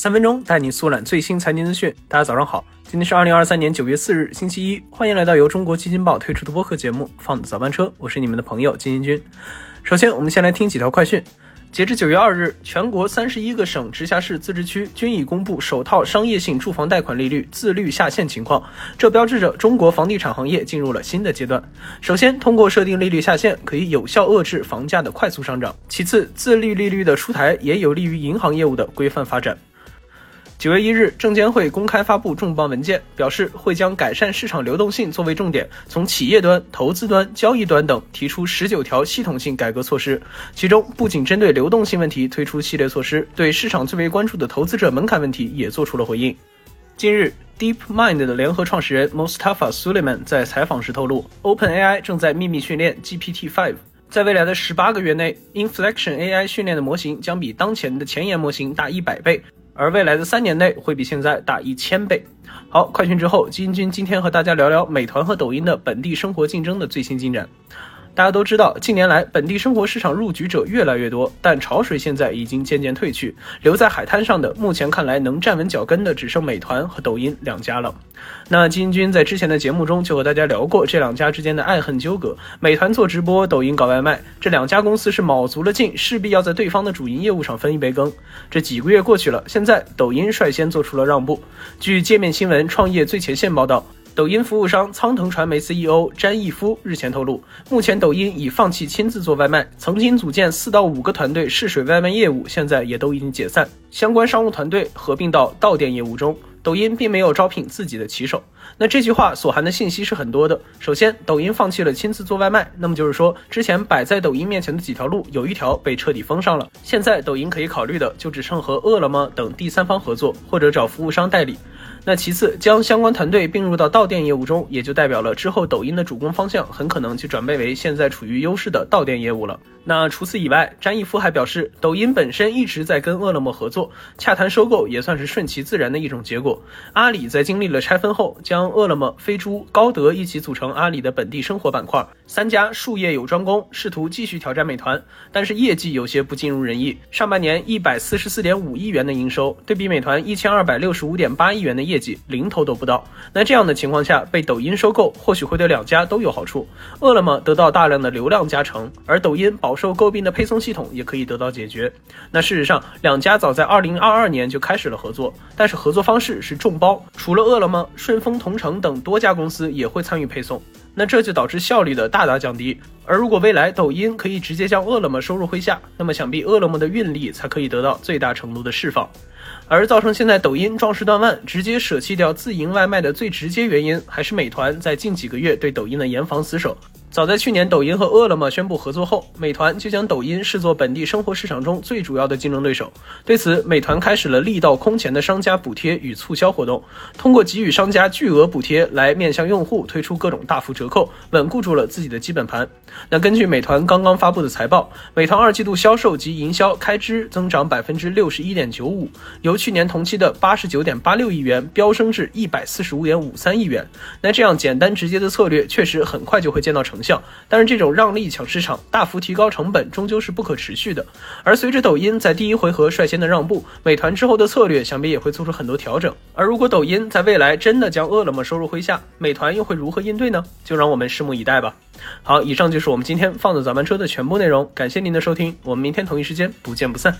三分钟带你速览最新财经资讯。大家早上好，今天是二零二三年九月四日，星期一。欢迎来到由中国基金报推出的播客节目《放早班车》，我是你们的朋友金英君。首先，我们先来听几条快讯。截至九月二日，全国三十一个省、直辖市、自治区均已公布首套商业性住房贷款利率自律下限情况，这标志着中国房地产行业进入了新的阶段。首先，通过设定利率下限，可以有效遏制房价的快速上涨；其次，自律利率的出台也有利于银行业务的规范发展。九月一日，证监会公开发布重磅文件，表示会将改善市场流动性作为重点，从企业端、投资端、交易端等提出十九条系统性改革措施。其中，不仅针对流动性问题推出系列措施，对市场最为关注的投资者门槛问题也做出了回应。近日，DeepMind 的联合创始人 Mostafa Suleiman 在采访时透露，OpenAI 正在秘密训练 GPT-5，在未来的十八个月内，Inflection AI 训练的模型将比当前的前沿模型大一百倍。而未来的三年内会比现在大一千倍。好，快讯之后，基金君今天和大家聊聊美团和抖音的本地生活竞争的最新进展。大家都知道，近年来本地生活市场入局者越来越多，但潮水现在已经渐渐退去，留在海滩上的，目前看来能站稳脚跟的只剩美团和抖音两家了。那金军在之前的节目中就和大家聊过这两家之间的爱恨纠葛，美团做直播，抖音搞外卖，这两家公司是卯足了劲，势必要在对方的主营业务上分一杯羹。这几个月过去了，现在抖音率先做出了让步。据界面新闻创业最前线报道。抖音服务商苍腾传媒 CEO 詹毅夫日前透露，目前抖音已放弃亲自做外卖，曾经组建四到五个团队试水外卖业务，现在也都已经解散，相关商务团队合并到到店业务中。抖音并没有招聘自己的骑手。那这句话所含的信息是很多的。首先，抖音放弃了亲自做外卖，那么就是说，之前摆在抖音面前的几条路，有一条被彻底封上了。现在，抖音可以考虑的就只剩和饿了么等第三方合作，或者找服务商代理。那其次，将相关团队并入到到店业务中，也就代表了之后抖音的主攻方向很可能就转变为现在处于优势的到店业务了。那除此以外，詹毅夫还表示，抖音本身一直在跟饿了么合作，洽谈收购也算是顺其自然的一种结果。阿里在经历了拆分后，将饿了么、飞猪、高德一起组成阿里的本地生活板块，三家术业有专攻，试图继续挑战美团，但是业绩有些不尽如人意。上半年一百四十四点五亿元的营收，对比美团一千二百六十五点八亿元的业绩，零头都不到。那这样的情况下，被抖音收购，或许会对两家都有好处。饿了么得到大量的流量加成，而抖音保饱受诟病的配送系统也可以得到解决。那事实上，两家早在二零二二年就开始了合作，但是合作方式是众包，除了饿了么、顺丰同城等多家公司也会参与配送，那这就导致效率的大大降低。而如果未来抖音可以直接将饿了么收入麾下，那么想必饿了么的运力才可以得到最大程度的释放。而造成现在抖音壮士断腕，直接舍弃掉自营外卖的最直接原因，还是美团在近几个月对抖音的严防死守。早在去年，抖音和饿了么宣布合作后，美团就将抖音视作本地生活市场中最主要的竞争对手。对此，美团开始了力道空前的商家补贴与促销活动，通过给予商家巨额补贴来面向用户推出各种大幅折扣，稳固住了自己的基本盘。那根据美团刚刚发布的财报，美团二季度销售及营销开支增长百分之六十一点九五，由去年同期的八十九点八六亿元飙升至一百四十五点五三亿元。那这样简单直接的策略，确实很快就会见到成。效，但是这种让利抢市场、大幅提高成本，终究是不可持续的。而随着抖音在第一回合率先的让步，美团之后的策略想必也会做出很多调整。而如果抖音在未来真的将饿了么收入麾下，美团又会如何应对呢？就让我们拭目以待吧。好，以上就是我们今天放的早班车的全部内容，感谢您的收听，我们明天同一时间不见不散。